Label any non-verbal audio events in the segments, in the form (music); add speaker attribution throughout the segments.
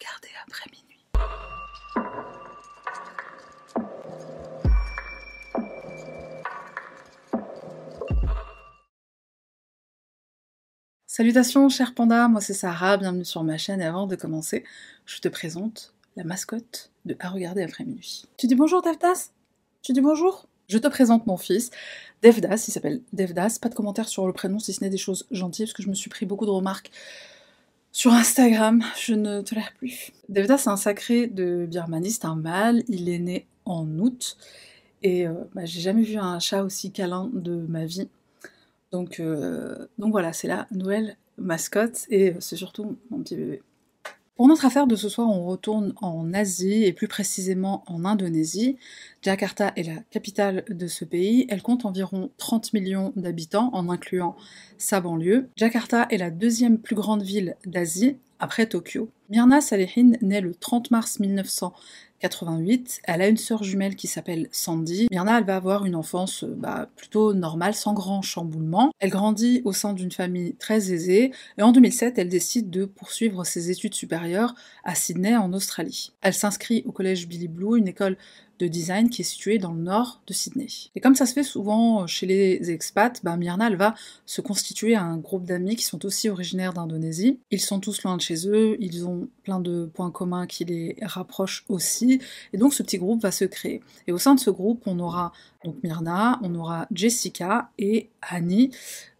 Speaker 1: regarder après minuit. Salutations cher panda, moi c'est Sarah, bienvenue sur ma chaîne et avant de commencer, je te présente la mascotte de À regarder après minuit. Tu dis bonjour Devdas? Tu dis bonjour? Je te présente mon fils, Devdas, il s'appelle Devdas, pas de commentaires sur le prénom si ce n'est des choses gentilles parce que je me suis pris beaucoup de remarques sur Instagram, je ne tolère plus. Devdas c'est un sacré de Birmanie, c'est un mâle, il est né en août et euh, bah, j'ai jamais vu un chat aussi câlin de ma vie. Donc, euh, donc voilà, c'est la nouvelle mascotte et c'est surtout mon petit bébé. Pour notre affaire de ce soir, on retourne en Asie et plus précisément en Indonésie. Jakarta est la capitale de ce pays. Elle compte environ 30 millions d'habitants en incluant sa banlieue. Jakarta est la deuxième plus grande ville d'Asie après Tokyo. Myrna Salehin naît le 30 mars 1900 88. Elle a une sœur jumelle qui s'appelle Sandy. Myrna, elle va avoir une enfance euh, bah, plutôt normale, sans grand chamboulement. Elle grandit au sein d'une famille très aisée et en 2007, elle décide de poursuivre ses études supérieures à Sydney en Australie. Elle s'inscrit au collège Billy Blue, une école de design qui est situé dans le nord de Sydney. Et comme ça se fait souvent chez les expats, bah, Myrna elle va se constituer un groupe d'amis qui sont aussi originaires d'Indonésie. Ils sont tous loin de chez eux, ils ont plein de points communs qui les rapprochent aussi, et donc ce petit groupe va se créer. Et au sein de ce groupe, on aura donc Myrna, on aura Jessica et Annie,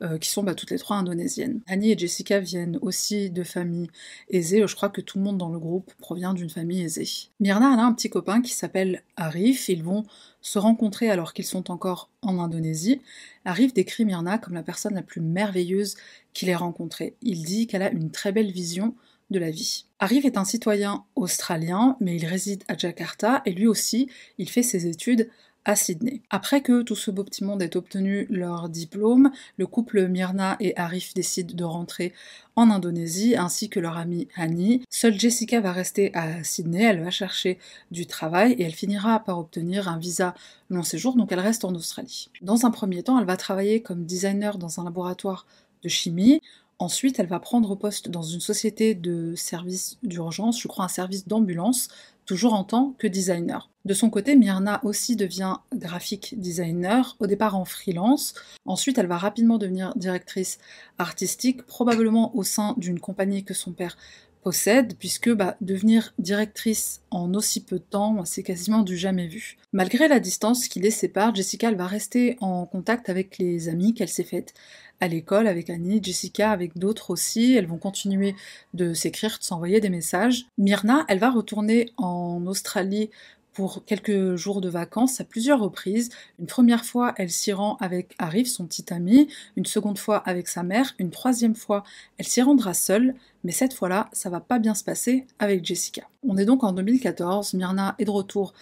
Speaker 1: euh, qui sont bah, toutes les trois indonésiennes. Annie et Jessica viennent aussi de familles aisées, je crois que tout le monde dans le groupe provient d'une famille aisée. Myrna a un petit copain qui s'appelle Ils vont se rencontrer alors qu'ils sont encore en Indonésie. Arif décrit Myrna comme la personne la plus merveilleuse qu'il ait rencontrée. Il dit qu'elle a une très belle vision de la vie. Arif est un citoyen australien, mais il réside à Jakarta et lui aussi, il fait ses études Sydney. Après que tout ce beau petit monde ait obtenu leur diplôme, le couple Myrna et Arif décident de rentrer en Indonésie ainsi que leur amie Annie. Seule Jessica va rester à Sydney, elle va chercher du travail et elle finira par obtenir un visa long séjour, donc elle reste en Australie. Dans un premier temps, elle va travailler comme designer dans un laboratoire de chimie. Ensuite, elle va prendre poste dans une société de services d'urgence, je crois un service d'ambulance, toujours en tant que designer. De son côté, Myrna aussi devient graphique designer, au départ en freelance. Ensuite, elle va rapidement devenir directrice artistique, probablement au sein d'une compagnie que son père possède, puisque bah, devenir directrice en aussi peu de temps, c'est quasiment du jamais vu. Malgré la distance qui les sépare, Jessica va rester en contact avec les amis qu'elle s'est faites à l'école, avec Annie, Jessica, avec d'autres aussi. Elles vont continuer de s'écrire, de s'envoyer des messages. Myrna, elle va retourner en Australie pour quelques jours de vacances à plusieurs reprises. Une première fois, elle s'y rend avec Arif, son petit ami, une seconde fois avec sa mère, une troisième fois, elle s'y rendra seule, mais cette fois-là, ça va pas bien se passer avec Jessica. On est donc en 2014, Myrna est de retour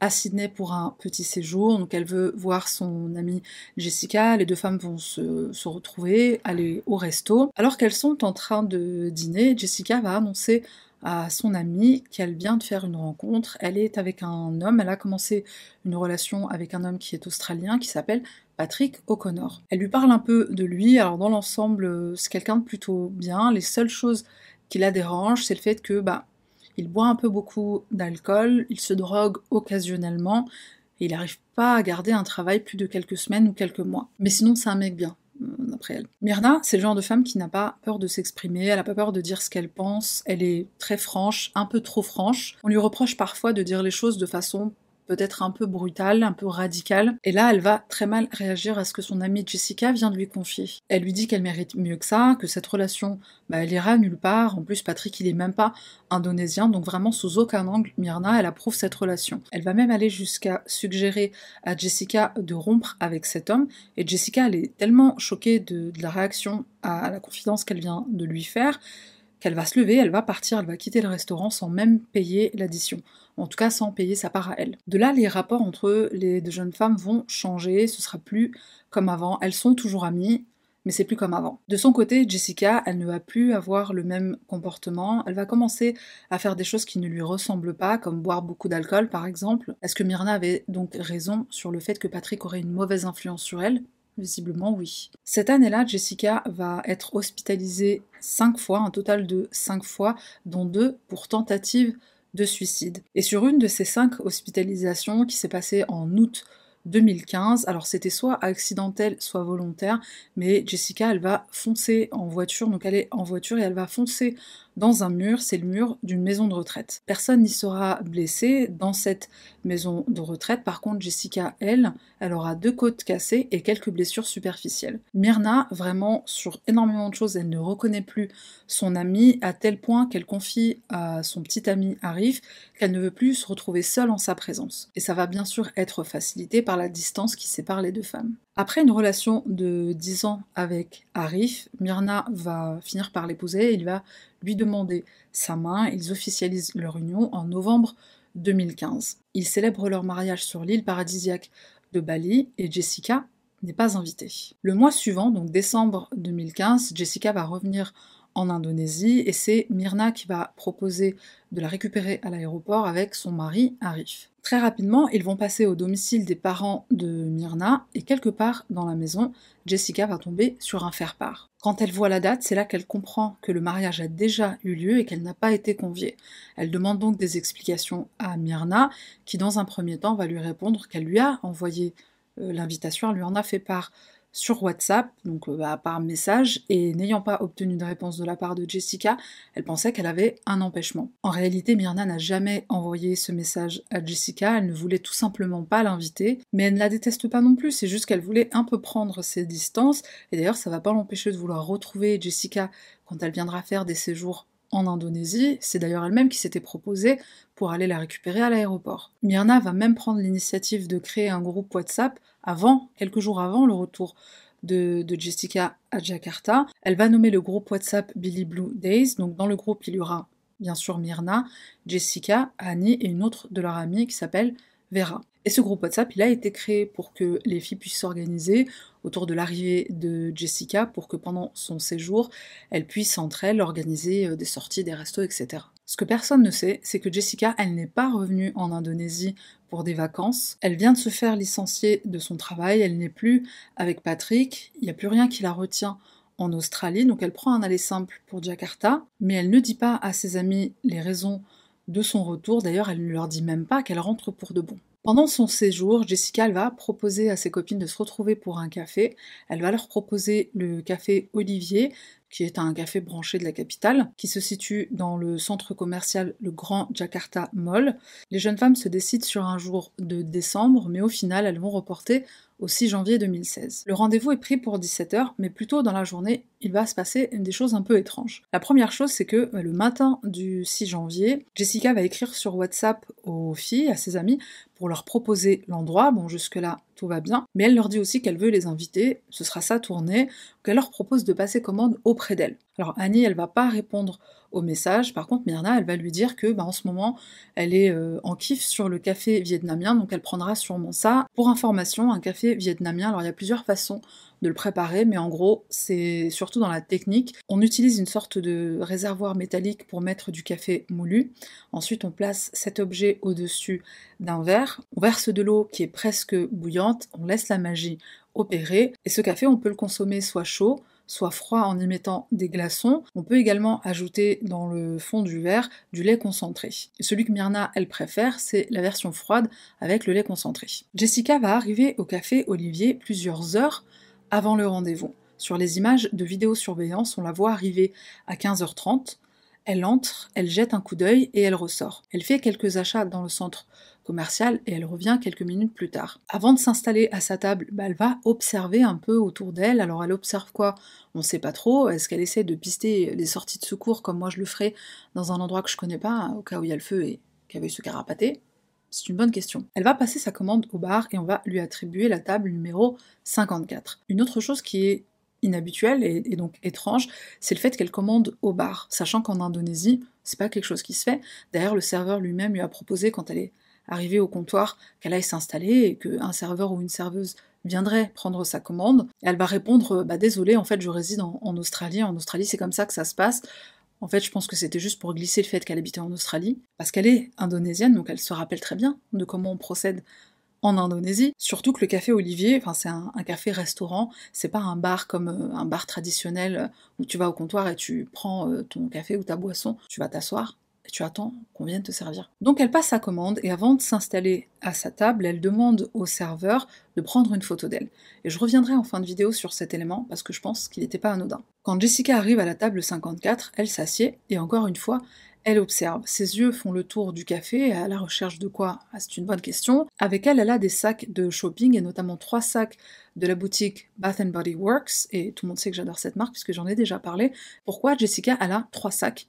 Speaker 1: à Sydney pour un petit séjour, donc elle veut voir son amie Jessica, les deux femmes vont se, se retrouver, aller au resto. Alors qu'elles sont en train de dîner, Jessica va annoncer à son amie qu'elle vient de faire une rencontre. Elle est avec un homme, elle a commencé une relation avec un homme qui est australien, qui s'appelle Patrick O'Connor. Elle lui parle un peu de lui, alors dans l'ensemble, c'est quelqu'un de plutôt bien. Les seules choses qui la dérangent, c'est le fait que, bah, il boit un peu beaucoup d'alcool, il se drogue occasionnellement, et il n'arrive pas à garder un travail plus de quelques semaines ou quelques mois. Mais sinon, c'est un mec bien. Euh, d'après elle. Myrna, c'est le genre de femme qui n'a pas peur de s'exprimer, elle n'a pas peur de dire ce qu'elle pense, elle est très franche, un peu trop franche. On lui reproche parfois de dire les choses de façon peut-être un peu brutale, un peu radicale. Et là, elle va très mal réagir à ce que son amie Jessica vient de lui confier. Elle lui dit qu'elle mérite mieux que ça, que cette relation, bah, elle ira nulle part. En plus, Patrick, il est même pas indonésien, donc vraiment sous aucun angle, Myrna, elle approuve cette relation. Elle va même aller jusqu'à suggérer à Jessica de rompre avec cet homme. Et Jessica, elle est tellement choquée de, de la réaction à la confidence qu'elle vient de lui faire qu'elle va se lever, elle va partir, elle va quitter le restaurant sans même payer l'addition. En tout cas, sans payer sa part à elle. De là, les rapports entre les deux jeunes femmes vont changer, ce sera plus comme avant. Elles sont toujours amies, mais c'est plus comme avant. De son côté, Jessica, elle ne va plus avoir le même comportement, elle va commencer à faire des choses qui ne lui ressemblent pas, comme boire beaucoup d'alcool par exemple. Est-ce que Myrna avait donc raison sur le fait que Patrick aurait une mauvaise influence sur elle? Visiblement, oui. Cette année-là, Jessica va être hospitalisée cinq fois, un total de cinq fois, dont deux pour tentative de suicide. Et sur une de ces cinq hospitalisations qui s'est passée en août 2015. Alors c'était soit accidentel, soit volontaire, mais Jessica, elle va foncer en voiture, donc elle est en voiture et elle va foncer dans un mur, c'est le mur d'une maison de retraite. Personne n'y sera blessé dans cette maison de retraite. Par contre, Jessica, elle, elle aura deux côtes cassées et quelques blessures superficielles. Myrna, vraiment, sur énormément de choses, elle ne reconnaît plus son ami à tel point qu'elle confie à son petit ami Arif qu'elle ne veut plus se retrouver seule en sa présence. Et ça va bien sûr être facilité par la distance qui sépare les deux femmes. Après une relation de 10 ans avec Arif, Myrna va finir par l'épouser et il va lui demander sa main. Ils officialisent leur union en novembre 2015. Ils célèbrent leur mariage sur l'île paradisiaque de Bali et Jessica n'est pas invitée. Le mois suivant, donc décembre 2015, Jessica va revenir en Indonésie et c'est Myrna qui va proposer de la récupérer à l'aéroport avec son mari Arif. Très rapidement, ils vont passer au domicile des parents de Myrna et quelque part dans la maison, Jessica va tomber sur un faire-part. Quand elle voit la date, c'est là qu'elle comprend que le mariage a déjà eu lieu et qu'elle n'a pas été conviée. Elle demande donc des explications à Myrna, qui dans un premier temps va lui répondre qu'elle lui a envoyé euh, l'invitation, elle lui en a fait part sur WhatsApp, donc euh, bah, par message, et n'ayant pas obtenu de réponse de la part de Jessica, elle pensait qu'elle avait un empêchement. En réalité, Myrna n'a jamais envoyé ce message à Jessica, elle ne voulait tout simplement pas l'inviter, mais elle ne la déteste pas non plus, c'est juste qu'elle voulait un peu prendre ses distances, et d'ailleurs ça va pas l'empêcher de vouloir retrouver Jessica quand elle viendra faire des séjours en Indonésie, c'est d'ailleurs elle-même qui s'était proposée pour aller la récupérer à l'aéroport. Myrna va même prendre l'initiative de créer un groupe WhatsApp avant, quelques jours avant le retour de, Jessica à Jakarta. Elle va nommer le groupe WhatsApp Billy Blue Days. Donc dans le groupe, il y aura bien sûr Myrna, Jessica, Annie et une autre de leurs amies qui s'appelle Vera. Et ce groupe WhatsApp, il a été créé pour que les filles puissent s'organiser autour de l'arrivée de Jessica pour que pendant son séjour, elles puissent entre elles organiser euh, des sorties, des restos, etc. Ce que personne ne sait, c'est que Jessica, elle n'est pas revenue en Indonésie pour des vacances. Elle vient de se faire licencier de son travail, elle n'est plus avec Patrick, il n'y a plus rien qui la retient en Australie, donc elle prend un aller simple pour Jakarta, mais elle ne dit pas à ses amis les raisons de son retour, d'ailleurs elle ne leur dit même pas qu'elle rentre pour de bon. Pendant son séjour, Jessica va proposer à ses copines de se retrouver pour un café. Elle va leur proposer le café Olivier, qui est un café branché de la capitale, qui se situe dans le centre commercial le Grand Jakarta Mall. Les jeunes femmes se décident sur un jour de décembre, mais au final, elles vont reporter au 6 janvier 2016. Le rendez-vous est pris pour 17h, mais plutôt dans la journée, il va se passer des choses un peu étranges. La première chose, c'est que euh, le matin du 6 janvier, Jessica va écrire sur WhatsApp aux filles, à ses amis, pour leur proposer l'endroit. Bon, jusque-là, tout va bien. Mais elle leur dit aussi qu'elle veut les inviter, ce sera sa tournée, qu'elle leur propose de passer commande auprès d'elle. Alors Annie, elle va pas répondre au message. Par contre, Myrna, elle va lui dire que bah, en ce moment, elle est euh, en kiff sur le café vietnamien, donc elle prendra sûrement ça. Pour information, un café vietnamien, alors il y a plusieurs façons de le préparer, mais en gros, c'est surtout dans la technique. On utilise une sorte de réservoir métallique pour mettre du café moulu. Ensuite, on place cet objet au-dessus d'un verre. On verse de l'eau qui est presque bouillante, on laisse la magie opérer, et ce café, on peut le consommer soit chaud, soit froid en y mettant des glaçons. On peut également ajouter dans le fond du verre du lait concentré. Celui que Myrna, elle préfère, c'est la version froide avec le lait concentré. Jessica va arriver au café Olivier plusieurs heures avant le rendez-vous. Sur les images de vidéosurveillance, on la voit arriver à 15h30. Elle entre, elle jette un coup d'œil et elle ressort. Elle fait quelques achats dans le centre commercial et elle revient quelques minutes plus tard. Avant de s'installer à sa table, bah, elle va observer un peu autour d'elle. Alors elle observe quoi? On ne sait pas trop. Est-ce qu'elle essaie de pister les sorties de secours comme moi je le ferais dans un endroit que je connais pas, au cas où il y a le feu et qu'il y avait ce carapaté? C'est une bonne question. Elle va passer sa commande au bar et on va lui attribuer la table numéro 54. Une autre chose qui est inhabituelle et, donc étrange, c'est le fait qu'elle commande au bar, sachant qu'en Indonésie, c'est pas quelque chose qui se fait. D'ailleurs, le serveur lui-même lui a proposé quand elle est arrivée au comptoir qu'elle aille s'installer et qu'un serveur ou une serveuse viendrait prendre sa commande. elle va répondre bah désolé, en fait je réside en Australie. En Australie, c'est comme ça que ça se passe. En fait, je pense que c'était juste pour glisser le fait qu'elle habitait en Australie, parce qu'elle est indonésienne, donc elle se rappelle très bien de comment on procède en Indonésie, surtout que le café Olivier, enfin c'est un, café-restaurant, c'est pas un bar comme euh, un bar traditionnel euh, où tu vas au comptoir et tu prends euh, ton café ou ta boisson, tu vas t'asseoir et tu attends qu'on vienne te servir. Donc elle passe sa commande et avant de s'installer à sa table, elle demande au serveur de prendre une photo d'elle. Et je reviendrai en fin de vidéo sur cet élément parce que je pense qu'il n'était pas anodin. Quand Jessica arrive à la table 54, elle s'assied et encore une fois, elle observe. Ses yeux font le tour du café, à la recherche de quoi? Ah, C'est une bonne question. Avec elle, elle a des sacs de shopping, et notamment trois sacs de la boutique Bath Body Works, et tout le monde sait que j'adore cette marque puisque j'en ai déjà parlé. Pourquoi Jessica, elle a trois sacs?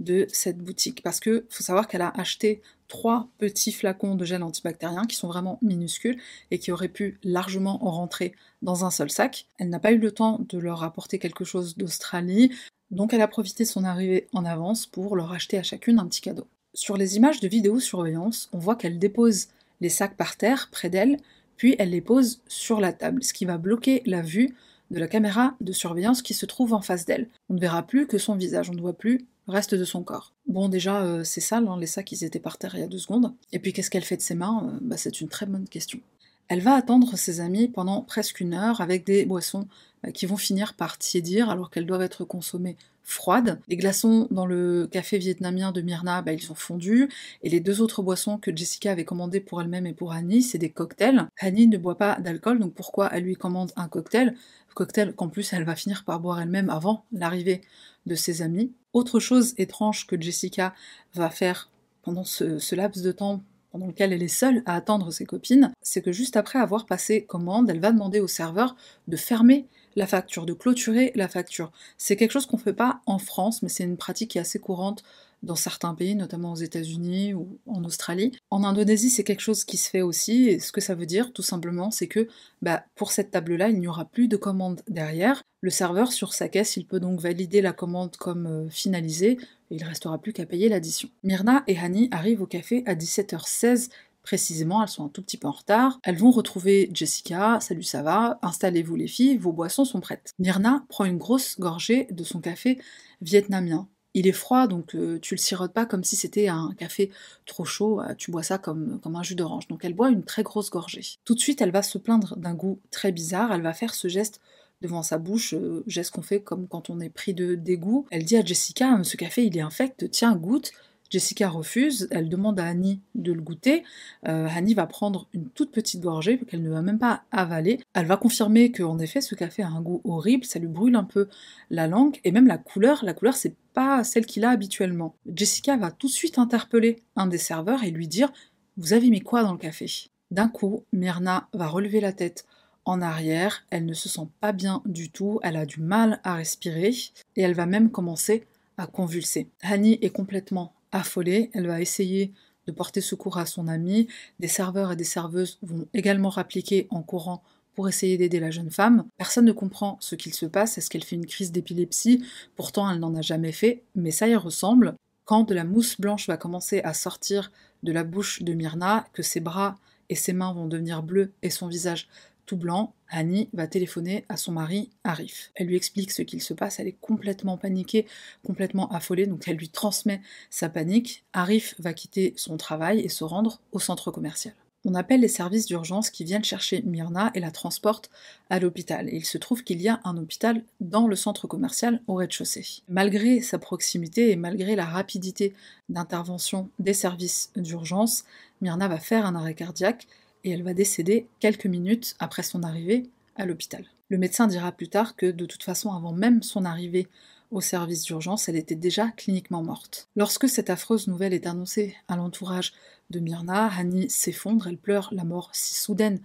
Speaker 1: De cette boutique Parce que faut savoir qu'elle a acheté trois petits flacons de gel antibactérien qui sont vraiment minuscules et qui auraient pu largement rentrer dans un seul sac. Elle n'a pas eu le temps de leur apporter quelque chose d'Australie, donc elle a profité de son arrivée en avance pour leur acheter à chacune un petit cadeau. Sur les images de vidéosurveillance, on voit qu'elle dépose les sacs par terre près d'elle, puis elle les pose sur la table, ce qui va bloquer la vue de la caméra de surveillance qui se trouve en face d'elle. On ne verra plus que son visage, on ne voit plus reste de son corps. Bon déjà euh, c'est sale, hein, les sacs ils étaient par terre il y a deux secondes. Et puis qu'est-ce qu'elle fait de ses mains? Euh, bah, C'est une très bonne question. Elle va attendre ses amis pendant presque une heure avec des boissons euh, qui vont finir par tiédir alors qu'elles doivent être consommées froides. Les glaçons dans le café vietnamien de Myrna, bah, ils sont fondus, et les deux autres boissons que Jessica avait commandées pour elle-même et pour Annie, c'est des cocktails. Annie ne boit pas d'alcool, donc pourquoi elle lui commande un cocktail? Cocktail qu'en plus elle va finir par boire elle-même avant l'arrivée de ses amis. Autre chose étrange que Jessica va faire pendant ce laps de temps pendant lequel elle est seule à attendre ses copines, c'est que juste après avoir passé commande, elle va demander au serveur de fermer la facture, de clôturer la facture. C'est quelque chose qu'on ne fait pas en France, mais c'est une pratique qui est assez courante dans certains pays, notamment aux États-Unis ou en Australie. En Indonésie, c'est quelque chose qui se fait aussi, et ce que ça veut dire, tout simplement, c'est que bah, pour cette table-là, il n'y aura plus de commande derrière. Le serveur, sur sa caisse, il peut donc valider la commande comme euh, finalisée, et il restera plus qu'à payer l'addition. Myrna et Hani arrivent au café à 17h16 précisément, elles sont un tout petit peu en retard. Elles vont retrouver Jessica, salut ça va, installez-vous les filles, vos boissons sont prêtes. Myrna prend une grosse gorgée de son café vietnamien. Il est froid, donc euh, tu le sirotes pas comme si c'était un café trop chaud, euh, tu bois ça comme, un jus d'orange. Donc elle boit une très grosse gorgée. Tout de suite, elle va se plaindre d'un goût très bizarre, elle va faire ce geste devant sa bouche, euh, geste qu'on fait comme quand on est pris de dégoût. Elle dit à Jessica, ce café il est infect, tiens, goûte. Jessica refuse, elle demande à Annie de le goûter. Euh, Annie va prendre une toute petite gorgée qu'elle ne va même pas avaler. Elle va confirmer qu'en effet ce café a un goût horrible, ça lui brûle un peu la langue et même la couleur. La couleur c'est pas celle qu'il a habituellement. Jessica va tout de suite interpeller un des serveurs et lui dire Vous avez mis quoi dans le café? D'un coup, Myrna va relever la tête en arrière, elle ne se sent pas bien du tout, elle a du mal à respirer et elle va même commencer à convulser. Annie est complètement affolée, elle va essayer de porter secours à son amie, des serveurs et des serveuses vont également rappliquer en courant pour essayer d'aider la jeune femme. Personne ne comprend ce qu'il se passe, est-ce qu'elle fait une crise d'épilepsie? Pourtant elle n'en a jamais fait, mais ça y ressemble. Quand de la mousse blanche va commencer à sortir de la bouche de Myrna, que ses bras et ses mains vont devenir bleus et son visage tout blanc, Annie va téléphoner à son mari Arif. Elle lui explique ce qu'il se passe, elle est complètement paniquée, complètement affolée, donc elle lui transmet sa panique. Arif va quitter son travail et se rendre au centre commercial. On appelle les services d'urgence qui viennent chercher Myrna et la transportent à l'hôpital. Il se trouve qu'il y a un hôpital dans le centre commercial au rez-de-chaussée. Malgré sa proximité et malgré la rapidité d'intervention des services d'urgence, Myrna va faire un arrêt cardiaque et elle va décéder quelques minutes après son arrivée à l'hôpital. Le médecin dira plus tard que de toute façon, avant même son arrivée au service d'urgence, elle était déjà cliniquement morte. Lorsque cette affreuse nouvelle est annoncée à l'entourage de Myrna, Hani s'effondre, elle pleure la mort si soudaine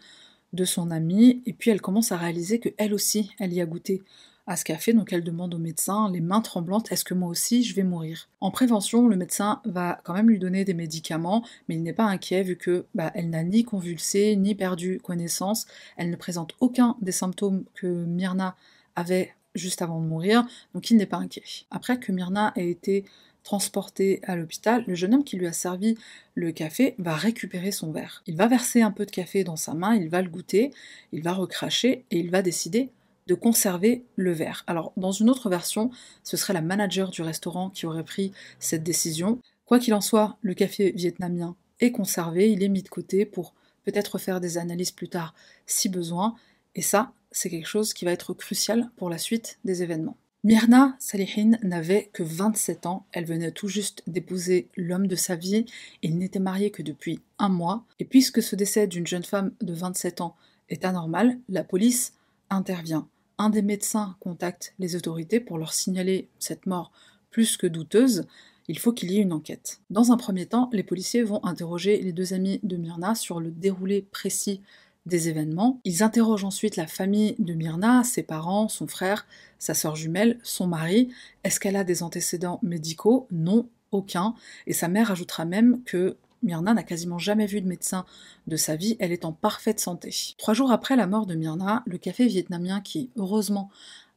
Speaker 1: de son amie, et puis elle commence à réaliser que elle aussi, elle y a goûté à ce café, donc elle demande au médecin, les mains tremblantes, est-ce que moi aussi je vais mourir? En prévention, le médecin va quand même lui donner des médicaments, mais il n'est pas inquiet vu que bah, elle n'a ni convulsé, ni perdu connaissance, elle ne présente aucun des symptômes que Myrna avait juste avant de mourir, donc il n'est pas inquiet. Après que Myrna ait été transportée à l'hôpital, le jeune homme qui lui a servi le café va récupérer son verre. Il va verser un peu de café dans sa main, il va le goûter, il va recracher et il va décider de conserver le verre. Alors, dans une autre version, ce serait la manager du restaurant qui aurait pris cette décision. Quoi qu'il en soit, le café vietnamien est conservé, il est mis de côté pour peut-être faire des analyses plus tard si besoin, et ça, c'est quelque chose qui va être crucial pour la suite des événements. Myrna Salihin n'avait que 27 ans, elle venait tout juste d'épouser l'homme de sa vie, il n'était marié que depuis un mois, et puisque ce décès d'une jeune femme de 27 ans est anormal, la police intervient. Un des médecins contacte les autorités pour leur signaler cette mort plus que douteuse, il faut qu'il y ait une enquête. Dans un premier temps, les policiers vont interroger les deux amis de Myrna sur le déroulé précis des événements. Ils interrogent ensuite la famille de Myrna, ses parents, son frère, sa sœur jumelle, son mari. Est-ce qu'elle a des antécédents médicaux? Non, aucun. Et sa mère ajoutera même que Myrna n'a quasiment jamais vu de médecin de sa vie, elle est en parfaite santé. Trois jours après la mort de Myrna, le café vietnamien qui, heureusement,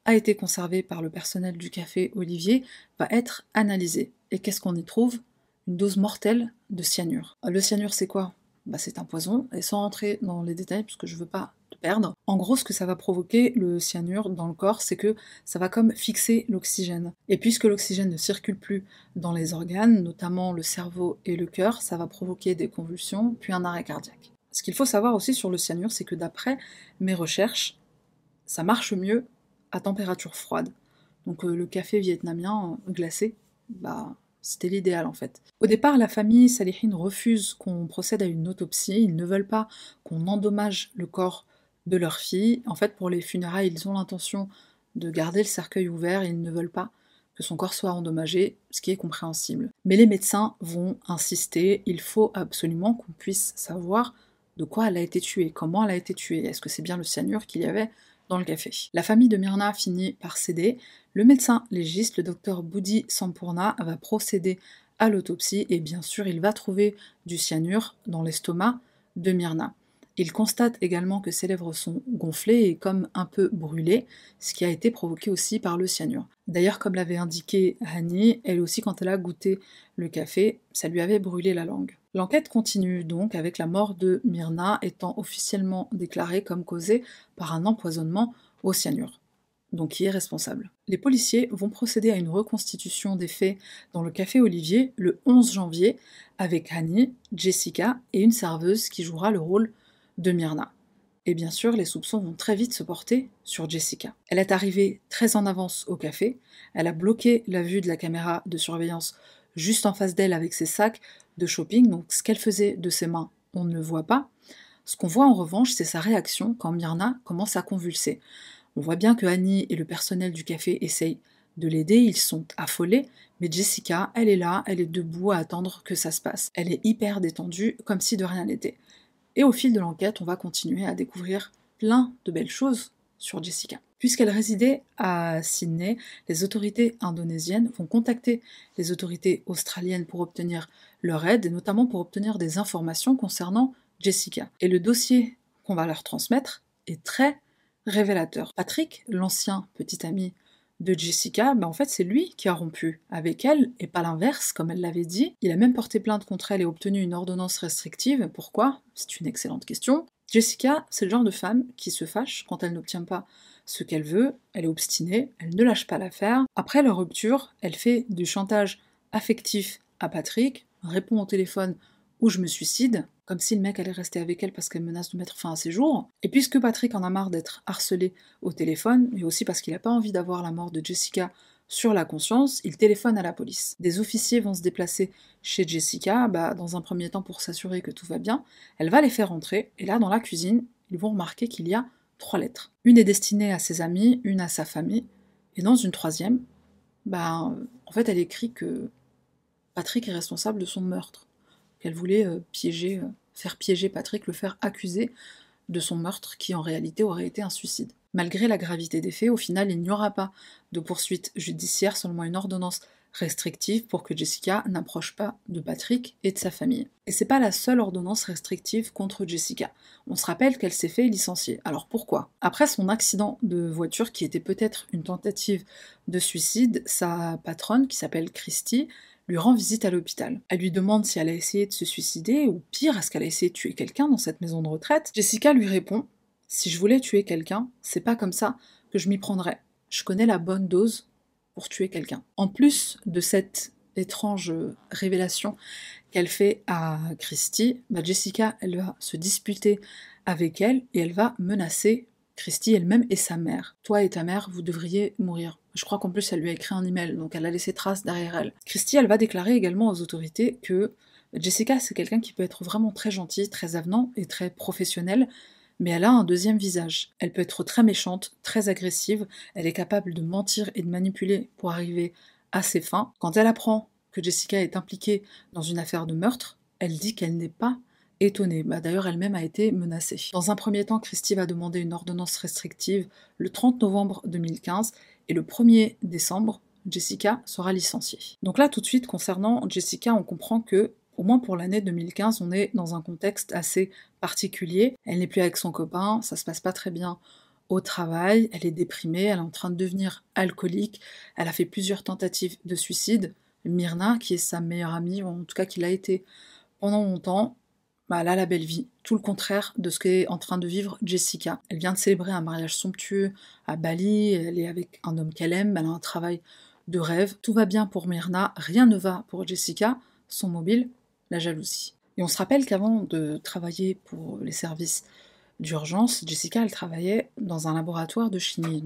Speaker 1: a été conservé par le personnel du café Olivier va être analysé. Et qu'est-ce qu'on y trouve? Une dose mortelle de cyanure. Le cyanure, c'est quoi? Bah, c'est un poison, et sans rentrer dans les détails, puisque je veux pas perdre, en gros, ce que ça va provoquer, le cyanure, dans le corps, c'est que ça va comme fixer l'oxygène. Et puisque l'oxygène ne circule plus dans les organes, notamment le cerveau et le cœur, ça va provoquer des convulsions, puis un arrêt cardiaque. Ce qu'il faut savoir aussi sur le cyanure, c'est que d'après mes recherches, ça marche mieux à température froide. Donc euh, le café vietnamien euh, glacé, bah c'était l'idéal en fait. Au départ, la famille Salihin refuse qu'on procède à une autopsie. Ils ne veulent pas qu'on endommage le corps de leur fille. En fait, pour les funérailles, ils ont l'intention de garder le cercueil ouvert et ils ne veulent pas que son corps soit endommagé, ce qui est compréhensible. Mais les médecins vont insister, il faut absolument qu'on puisse savoir de quoi elle a été tuée, comment elle a été tuée, est-ce que c'est bien le cyanure qu'il y avait dans le café? La famille de Myrna finit par céder. Le médecin légiste, le docteur Boudi Sampurna, va procéder à l'autopsie et bien sûr il va trouver du cyanure dans l'estomac de Myrna. Il constate également que ses lèvres sont gonflées et comme un peu brûlées, ce qui a été provoqué aussi par le cyanure. D'ailleurs, comme l'avait indiqué Hani, elle aussi quand elle a goûté le café, ça lui avait brûlé la langue. L'enquête continue donc avec la mort de Myrna étant officiellement déclarée comme causée par un empoisonnement au cyanure. Donc qui est responsable Les policiers vont procéder à une reconstitution des faits dans le café Olivier le 11 janvier avec Hani, Jessica et une serveuse qui jouera le rôle de Myrna. Et bien sûr, les soupçons vont très vite se porter sur Jessica. Elle est arrivée très en avance au café, elle a bloqué la vue de la caméra de surveillance juste en face d'elle avec ses sacs de shopping, donc ce qu'elle faisait de ses mains, on ne voit pas. Ce qu'on voit en revanche, c'est sa réaction quand Myrna commence à convulser. On voit bien que Annie et le personnel du café essayent de l'aider, ils sont affolés, mais Jessica, elle est là, elle est debout à attendre que ça se passe. Elle est hyper détendue, comme si de rien n'était. Et au fil de l'enquête, on va continuer à découvrir plein de belles choses sur Jessica. Puisqu'elle résidait à Sydney, les autorités indonésiennes vont contacter les autorités australiennes pour obtenir leur aide, et notamment pour obtenir des informations concernant Jessica. Et le dossier qu'on va leur transmettre est très révélateur. Patrick, l'ancien petit ami de Jessica, ben en fait c'est lui qui a rompu avec elle et pas l'inverse comme elle l'avait dit. Il a même porté plainte contre elle et obtenu une ordonnance restrictive. Pourquoi? C'est une excellente question. Jessica, c'est le genre de femme qui se fâche quand elle n'obtient pas ce qu'elle veut, elle est obstinée, elle ne lâche pas l'affaire. Après leur rupture, elle fait du chantage affectif à Patrick, répond au téléphone où je me suicide, comme si le mec allait rester avec elle parce qu'elle menace de mettre fin à ses jours. Et puisque Patrick en a marre d'être harcelé au téléphone, mais aussi parce qu'il n'a pas envie d'avoir la mort de Jessica sur la conscience, il téléphone à la police. Des officiers vont se déplacer chez Jessica, bah, dans un premier temps pour s'assurer que tout va bien. Elle va les faire entrer, et là, dans la cuisine, ils vont remarquer qu'il y a trois lettres. Une est destinée à ses amis, une à sa famille, et dans une troisième, bah, en fait, elle écrit que Patrick est responsable de son meurtre, qu'elle voulait euh, piéger, euh, faire piéger Patrick, le faire accuser de son meurtre, qui en réalité aurait été un suicide. Malgré la gravité des faits, au final, il n'y aura pas de poursuite judiciaire, seulement une ordonnance restrictive pour que Jessica n'approche pas de Patrick et de sa famille. Et c'est pas la seule ordonnance restrictive contre Jessica. On se rappelle qu'elle s'est fait licencier. Alors pourquoi? Après son accident de voiture, qui était peut-être une tentative de suicide, sa patronne, qui s'appelle Christy, lui rend visite à l'hôpital. Elle lui demande si elle a essayé de se suicider, ou pire, est-ce qu'elle a essayé de tuer quelqu'un dans cette maison de retraite? Jessica lui répond Si je voulais tuer quelqu'un, c'est pas comme ça que je m'y prendrais. Je connais la bonne dose tuer quelqu'un. En plus de cette étrange révélation qu'elle fait à Christy, bah, Jessica, elle va se disputer avec elle et elle va menacer Christy elle-même et sa mère. Toi et ta mère, vous devriez mourir. Je crois qu'en plus, elle lui a écrit un email, donc elle a laissé trace derrière elle. Christy, elle va déclarer également aux autorités que Jessica, c'est quelqu'un qui peut être vraiment très gentil, très avenant et très professionnel, mais elle a un deuxième visage. Elle peut être très méchante, très agressive, elle est capable de mentir et de manipuler pour arriver à ses fins. Quand elle apprend que Jessica est impliquée dans une affaire de meurtre, elle dit qu'elle n'est pas étonnée. Bah, D'ailleurs, elle-même a été menacée. Dans un premier temps, Christie va demander une ordonnance restrictive le 30 novembre 2015 et le 1er décembre, Jessica sera licenciée. Donc là, tout de suite, concernant Jessica, on comprend que au moins pour l'année 2015, on est dans un contexte assez particulier. Elle n'est plus avec son copain, ça se passe pas très bien au travail, elle est déprimée, elle est en train de devenir alcoolique, elle a fait plusieurs tentatives de suicide. Myrna, qui est sa meilleure amie, en tout cas qui l'a été pendant longtemps, bah, a la belle vie, tout le contraire de ce qu'est en train de vivre Jessica. Elle vient de célébrer un mariage somptueux à Bali, elle est avec un homme qu'elle aime, elle a un travail de rêve, tout va bien pour Myrna, rien ne va pour Jessica, son mobile, la jalousie. Et on se rappelle qu'avant de travailler pour les services d'urgence, Jessica, elle travaillait dans un laboratoire de chimie.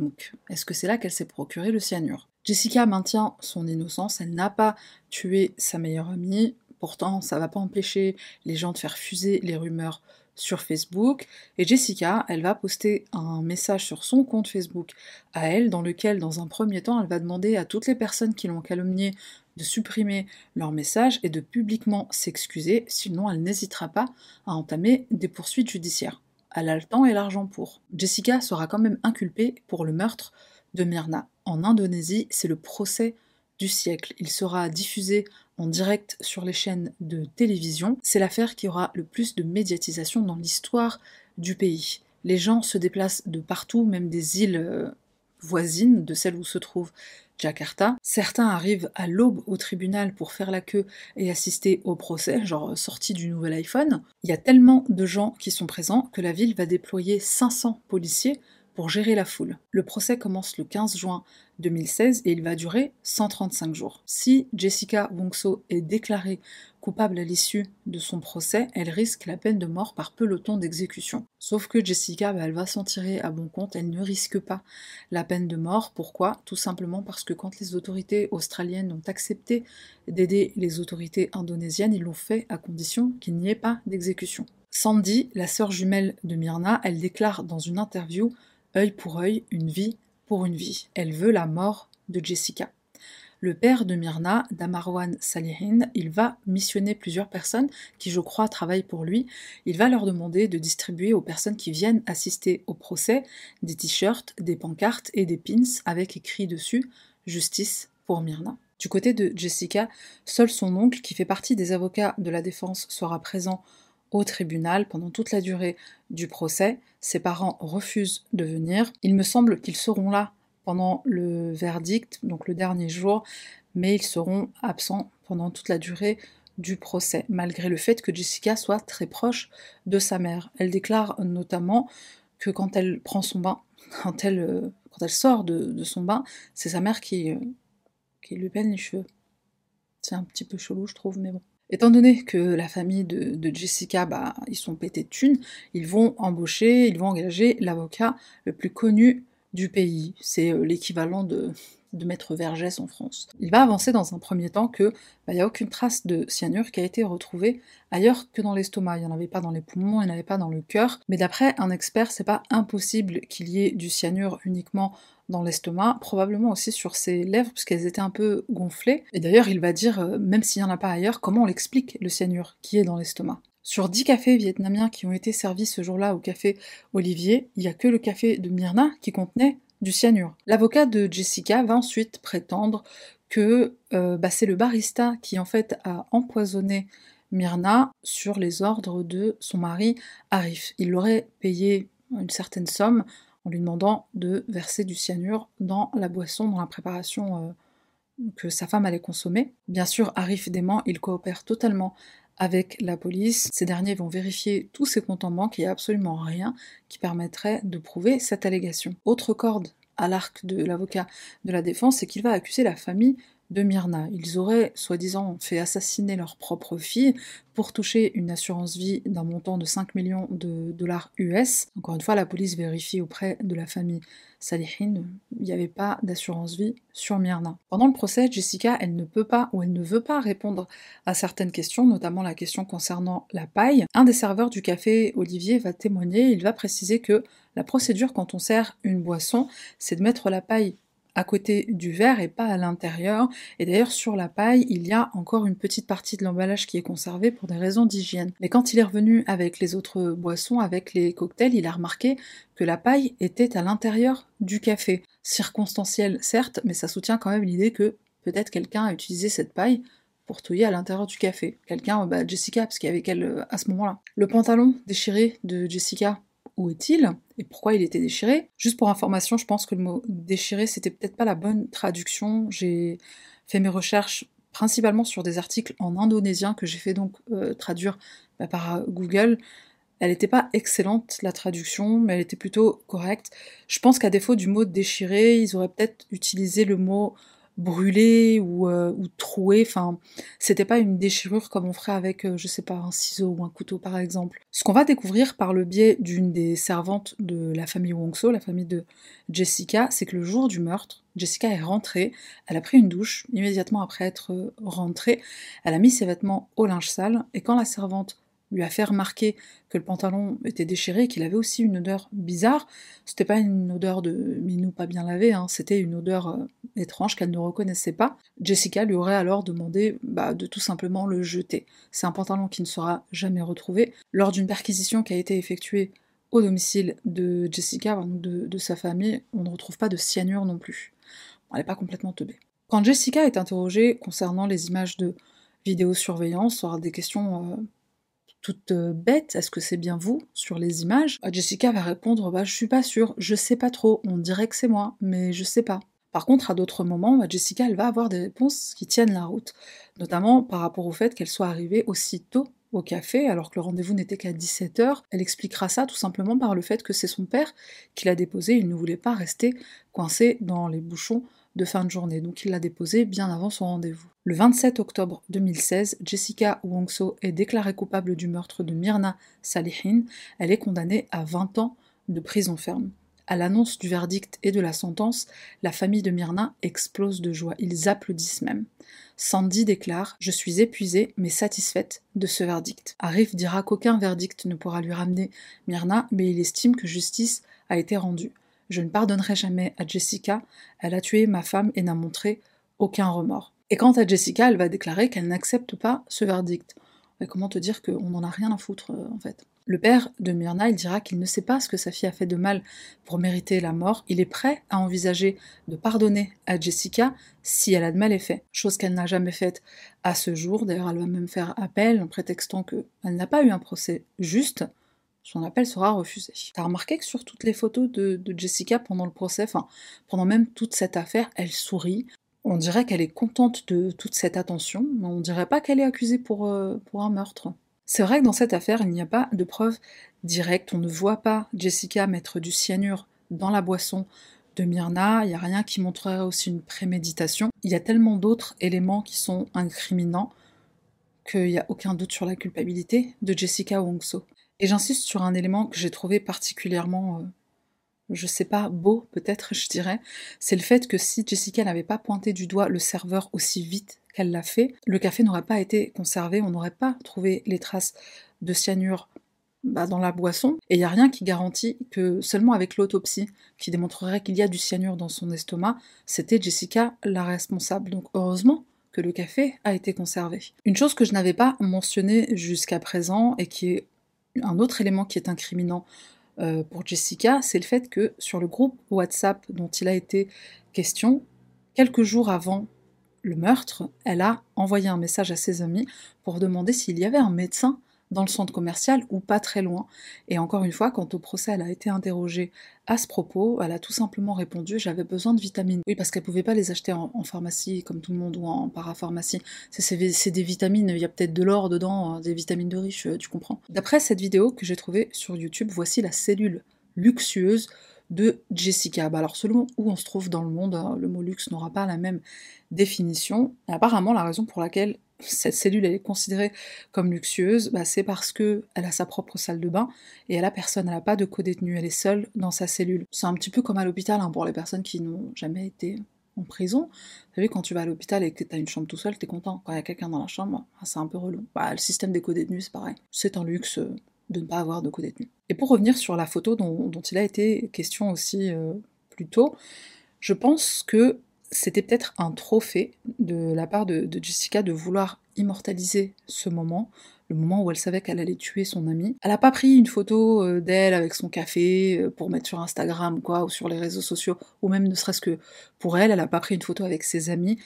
Speaker 1: Est-ce que c'est là qu'elle s'est procuré le cyanure? Jessica maintient son innocence, elle n'a pas tué sa meilleure amie, pourtant ça va pas empêcher les gens de faire fuser les rumeurs sur Facebook. Et Jessica, elle va poster un message sur son compte Facebook à elle, dans lequel, dans un premier temps, elle va demander à toutes les personnes qui l'ont calomniée de supprimer leur message et de publiquement s'excuser, sinon elle n'hésitera pas à entamer des poursuites judiciaires. Elle a le temps et l'argent pour. Jessica sera quand même inculpée pour le meurtre de Myrna. En Indonésie, c'est le procès du siècle. Il sera diffusé en direct sur les chaînes de télévision. C'est l'affaire qui aura le plus de médiatisation dans l'histoire du pays. Les gens se déplacent de partout, même des îles euh, voisines de celles où se trouve Jakarta. Certains arrivent à l'aube au tribunal pour faire la queue et assister au procès, genre sortie du nouvel iPhone. Il y a tellement de gens qui sont présents que la ville va déployer 500 policiers pour gérer la foule. Le procès commence le 15 juin 2016 et il va durer 135 jours. Si Jessica Wongso est déclarée coupable à l'issue de son procès, elle risque la peine de mort par peloton d'exécution. Sauf que Jessica, bah, elle va s'en tirer à bon compte, elle ne risque pas la peine de mort. Pourquoi? Tout simplement parce que quand les autorités australiennes ont accepté d'aider les autorités indonésiennes, ils l'ont fait à condition qu'il n'y ait pas d'exécution. Sandy, la sœur jumelle de Myrna, elle déclare dans une interview œil pour œil, une vie pour une vie. Elle veut la mort de Jessica. Le père de Myrna, Damarwan Salihin, il va missionner plusieurs personnes qui, je crois, travaillent pour lui. Il va leur demander de distribuer aux personnes qui viennent assister au procès des t-shirts, des pancartes et des pins avec écrit dessus Justice pour Myrna. Du côté de Jessica, seul son oncle, qui fait partie des avocats de la défense, sera présent au tribunal pendant toute la durée du procès. Ses parents refusent de venir. Il me semble qu'ils seront là pendant le verdict, donc le dernier jour, mais ils seront absents pendant toute la durée du procès, malgré le fait que Jessica soit très proche de sa mère. Elle déclare notamment que quand elle prend son bain, (laughs) quand elle, euh, quand elle sort de, son bain, c'est sa mère qui, euh, qui lui peigne les cheveux. C'est un petit peu chelou, je trouve, mais bon. Étant donné que la famille de, Jessica, bah, ils sont pétés de thunes, ils vont embaucher, ils vont engager l'avocat le plus connu du pays. C'est euh, l'équivalent de, de Maître Vergès en France. Il va avancer dans un premier temps que bah, il n'y a aucune trace de cyanure qui a été retrouvée ailleurs que dans l'estomac. Il n'y en avait pas dans les poumons, il n'y en avait pas dans le cœur. Mais d'après un expert, c'est pas impossible qu'il y ait du cyanure uniquement dans l'estomac, probablement aussi sur ses lèvres, puisqu'elles étaient un peu gonflées. Et d'ailleurs, il va dire, euh, même s'il n'y en a pas ailleurs, comment on l'explique le cyanure qui est dans l'estomac? Sur 10 cafés vietnamiens qui ont été servis ce jour-là au café Olivier, il n'y a que le café de Myrna qui contenait du cyanure. L'avocat de Jessica va ensuite prétendre que euh, bah, c'est le barista qui en fait a empoisonné Myrna sur les ordres de son mari Arif. Il l'aurait payé une certaine somme en lui demandant de verser du cyanure dans la boisson, dans la préparation euh, que sa femme allait consommer. Bien sûr, Arif dément, il coopère totalement avec la police. Ces derniers vont vérifier tous ses comptes en banque il n'y a absolument rien qui permettrait de prouver cette allégation. Autre corde à l'arc de l'avocat de la défense, c'est qu'il va accuser la famille de Myrna. Ils auraient, soi-disant, fait assassiner leur propre fille pour toucher une assurance vie d'un montant de 5 millions de dollars US. Encore une fois, la police vérifie auprès de la famille Salihin, il n'y avait pas d'assurance vie sur Myrna. Pendant le procès, Jessica, elle ne peut pas ou elle ne veut pas répondre à certaines questions, notamment la question concernant la paille. Un des serveurs du café, Olivier, va témoigner, il va préciser que la procédure quand on sert une boisson, c'est de mettre la paille à côté du verre et pas à l'intérieur. Et d'ailleurs, sur la paille, il y a encore une petite partie de l'emballage qui est conservée pour des raisons d'hygiène. Mais quand il est revenu avec les autres boissons, avec les cocktails, il a remarqué que la paille était à l'intérieur du café. Circonstanciel, certes, mais ça soutient quand même l'idée que peut-être quelqu'un a utilisé cette paille pour touiller à l'intérieur du café. Quelqu'un, bah, Jessica, parce qu'il y avait qu'elle euh, à ce moment-là. Le pantalon déchiré de Jessica où est-il et pourquoi il était déchiré. Juste pour information, je pense que le mot déchiré, c'était peut-être pas la bonne traduction. J'ai fait mes recherches principalement sur des articles en indonésien que j'ai fait donc euh, traduire bah, par Google. Elle n'était pas excellente la traduction, mais elle était plutôt correcte. Je pense qu'à défaut du mot déchiré, ils auraient peut-être utilisé le mot brûlé ou, euh, ou troué. Enfin, c'était pas une déchirure comme on ferait avec, euh, je sais pas, un ciseau ou un couteau par exemple. Ce qu'on va découvrir par le biais d'une des servantes de la famille Wongso, la famille de Jessica, c'est que le jour du meurtre, Jessica est rentrée, elle a pris une douche immédiatement après être euh, rentrée, elle a mis ses vêtements au linge sale et quand la servante lui a fait remarquer que le pantalon était déchiré et qu'il avait aussi une odeur bizarre. C'était pas une odeur de minou pas bien lavé, hein, c'était une odeur euh, étrange qu'elle ne reconnaissait pas. Jessica lui aurait alors demandé bah, de tout simplement le jeter. C'est un pantalon qui ne sera jamais retrouvé. Lors d'une perquisition qui a été effectuée au domicile de Jessica, de, sa famille, on ne retrouve pas de cyanure non plus. Elle n'est pas complètement teubée. Quand Jessica est interrogée concernant les images de vidéosurveillance, soit des questions euh, toute euh, bête, est-ce que c'est bien vous sur les images ah, Jessica va répondre bah je suis pas sûre, je sais pas trop, on dirait que c'est moi, mais je sais pas. Par contre, à d'autres moments, bah, Jessica va avoir des réponses qui tiennent la route, notamment par rapport au fait qu'elle soit arrivée aussi tôt au café alors que le rendez-vous n'était qu'à 17h. Elle expliquera ça tout simplement par le fait que c'est son père qui l'a déposé, il ne voulait pas rester coincé dans les bouchons de fin de journée, donc il l'a déposé bien avant son rendez-vous. Le 27 octobre 2016, Jessica Wongso est déclarée coupable du meurtre de Myrna Salihin. Elle est condamnée à 20 ans de prison ferme. À l'annonce du verdict et de la sentence, la famille de Myrna explose de joie, ils applaudissent même. Sandy déclare Je suis épuisée mais satisfaite de ce verdict. Arif dira qu'aucun verdict ne pourra lui ramener Myrna, mais il estime que justice a été rendue. Je ne pardonnerai jamais à Jessica, elle a tué ma femme et n'a montré aucun remords. Et quant à Jessica, elle va déclarer qu'elle n'accepte pas ce verdict. Comment te dire qu'on n'en a rien à foutre euh, en fait? Le père de Myrna, il dira qu'il ne sait pas ce que sa fille a fait de mal pour mériter la mort. Il est prêt à envisager de pardonner à Jessica si elle a de mal fait, chose qu'elle n'a jamais faite à ce jour. D'ailleurs, elle va même faire appel en prétextant qu'elle n'a pas eu un procès juste son appel sera refusé. T'as remarqué que sur toutes les photos de, Jessica pendant le procès, enfin pendant même toute cette affaire, elle sourit. On dirait qu'elle est contente de toute cette attention, mais on dirait pas qu'elle est accusée pour, euh, pour un meurtre. C'est vrai que dans cette affaire, il n'y a pas de preuves directes, on ne voit pas Jessica mettre du cyanure dans la boisson de Myrna, il n'y a rien qui montrerait aussi une préméditation. Il y a tellement d'autres éléments qui sont incriminants qu'il n'y a aucun doute sur la culpabilité de Jessica Wongso. Et j'insiste sur un élément que j'ai trouvé particulièrement, euh, je sais pas, beau peut-être, (laughs) je dirais, c'est le fait que si Jessica n'avait pas pointé du doigt le serveur aussi vite qu'elle l'a fait, le café n'aurait pas été conservé, on n'aurait pas trouvé les traces de cyanure bah, dans la boisson, et il n'y a rien qui garantit que seulement avec l'autopsie, qui démontrerait qu'il y a du cyanure dans son estomac, c'était Jessica la responsable. Donc heureusement que le café a été conservé. Une chose que je n'avais pas mentionnée jusqu'à présent et qui est un autre élément qui est incriminant euh, pour Jessica, c'est le fait que sur le groupe WhatsApp dont il a été question, quelques jours avant le meurtre, elle a envoyé un message à ses amis pour demander s'il y avait un médecin dans le centre commercial ou pas très loin. Et encore une fois, quand au procès elle a été interrogée à ce propos, elle a tout simplement répondu j'avais besoin de vitamines. Oui, parce qu'elle pouvait pas les acheter en, pharmacie comme tout le monde ou en parapharmacie. C'est des vitamines, il y a peut-être de l'or dedans, hein, des vitamines de riche, euh, tu comprends. D'après cette vidéo que j'ai trouvée sur YouTube, voici la cellule luxueuse de Jessica. Bah alors selon où on se trouve dans le monde, hein, le mot luxe n'aura pas la même définition. apparemment, la raison pour laquelle cette cellule est considérée comme luxueuse, bah, c'est parce que elle a sa propre salle de bain et elle a personne, elle n'a pas de co-détenu, elle est seule dans sa cellule. C'est un petit peu comme à l'hôpital hein, pour les personnes qui n'ont jamais été en prison. Vous savez, quand tu vas à l'hôpital et que tu as une chambre tout seul, t'es content. Quand il y a quelqu'un dans la chambre, ah, c'est un peu relou. Bah, le système des co-détenus, c'est pareil. C'est un luxe euh, de ne pas avoir de co-détenu. Et pour revenir sur la photo dont, il a été question aussi euh, plus tôt, je pense que c'était peut-être un trophée de la part de, Jessica de vouloir immortaliser ce moment, le moment où elle savait qu'elle allait tuer son ami. Elle n'a pas pris une photo euh, d'elle avec son café euh, pour mettre sur Instagram quoi, ou sur les réseaux sociaux, ou même ne serait-ce que pour elle, elle n'a pas pris une photo avec ses amis.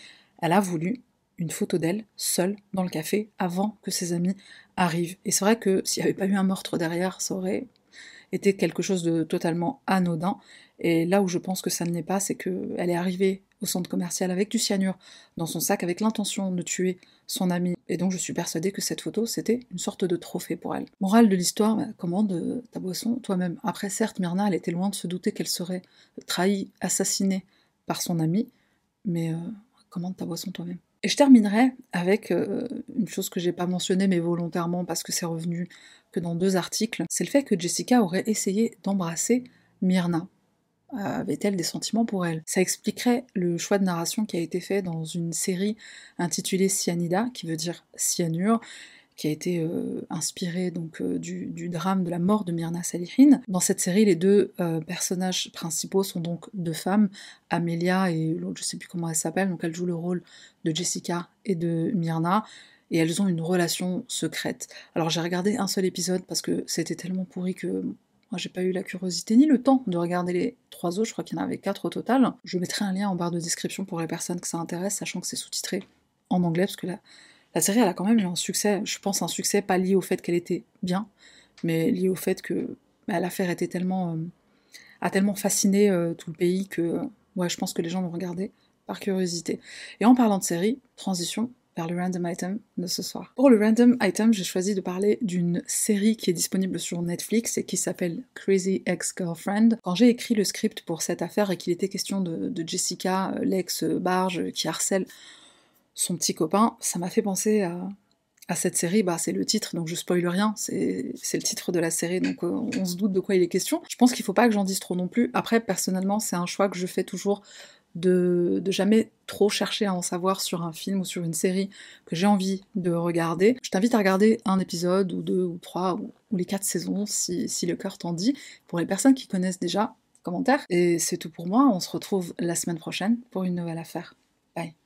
Speaker 1: Elle a voulu une photo d'elle seule dans le café avant que ses amis arrivent. Et c'est vrai que s'il n'y avait pas eu un meurtre derrière, ça aurait été quelque chose de totalement anodin. Et là où je pense que ça ne l'est pas, c'est qu'elle est arrivée au centre commercial avec du cyanure dans son sac avec l'intention de tuer son ami. Et donc je suis persuadée que cette photo, c'était une sorte de trophée pour elle. Morale de l'histoire, bah, commande ta boisson toi-même. Après, certes, Myrna, elle était loin de se douter qu'elle serait trahie, assassinée par son ami, mais euh, commande ta boisson toi-même. Et je terminerai avec euh, une chose que j'ai pas mentionnée, mais volontairement parce que c'est revenu que dans deux articles, c'est le fait que Jessica aurait essayé d'embrasser Myrna avait-elle des sentiments pour elle Ça expliquerait le choix de narration qui a été fait dans une série intitulée Cyanida, qui veut dire cyanure, qui a été euh, inspirée donc euh, du, drame de la mort de Myrna Salihin. Dans cette série, les deux euh, personnages principaux sont donc deux femmes, Amelia et l'autre, je sais plus comment elle s'appelle, donc elle joue le rôle de Jessica et de Myrna et elles ont une relation secrète. Alors j'ai regardé un seul épisode parce que c'était tellement pourri que moi, j'ai pas eu la curiosité ni le temps de regarder les trois autres, je crois qu'il y en avait quatre au total. Je mettrai un lien en barre de description pour les personnes que ça intéresse, sachant que c'est sous-titré en anglais, parce que la, série, elle a quand même eu un succès, je pense un succès pas lié au fait qu'elle était bien, mais lié au fait que bah, l'affaire était tellement. Euh, a tellement fasciné euh, tout le pays que je pense que les gens l'ont regardé par curiosité. Et en parlant de série, transition vers le random item de ce soir. Pour le random item, j'ai choisi de parler d'une série qui est disponible sur Netflix et qui s'appelle Crazy Ex-Girlfriend. Quand j'ai écrit le script pour cette affaire et qu'il était question de, Jessica, euh, l'ex-barge qui harcèle son petit copain, ça m'a fait penser à, cette série, bah, c'est le titre, donc je spoil rien, c'est le titre de la série, donc euh, on se doute de quoi il est question. Je pense qu'il faut pas que j'en dise trop non plus. Après, personnellement, c'est un choix que je fais toujours de, jamais trop chercher à en savoir sur un film ou sur une série que j'ai envie de regarder. Je t'invite à regarder un épisode ou deux ou trois ou, les quatre saisons si, si le cœur t'en dit. Pour les personnes qui connaissent déjà, commentaires. Et c'est tout pour moi, on se retrouve la semaine prochaine pour une nouvelle affaire. Bye.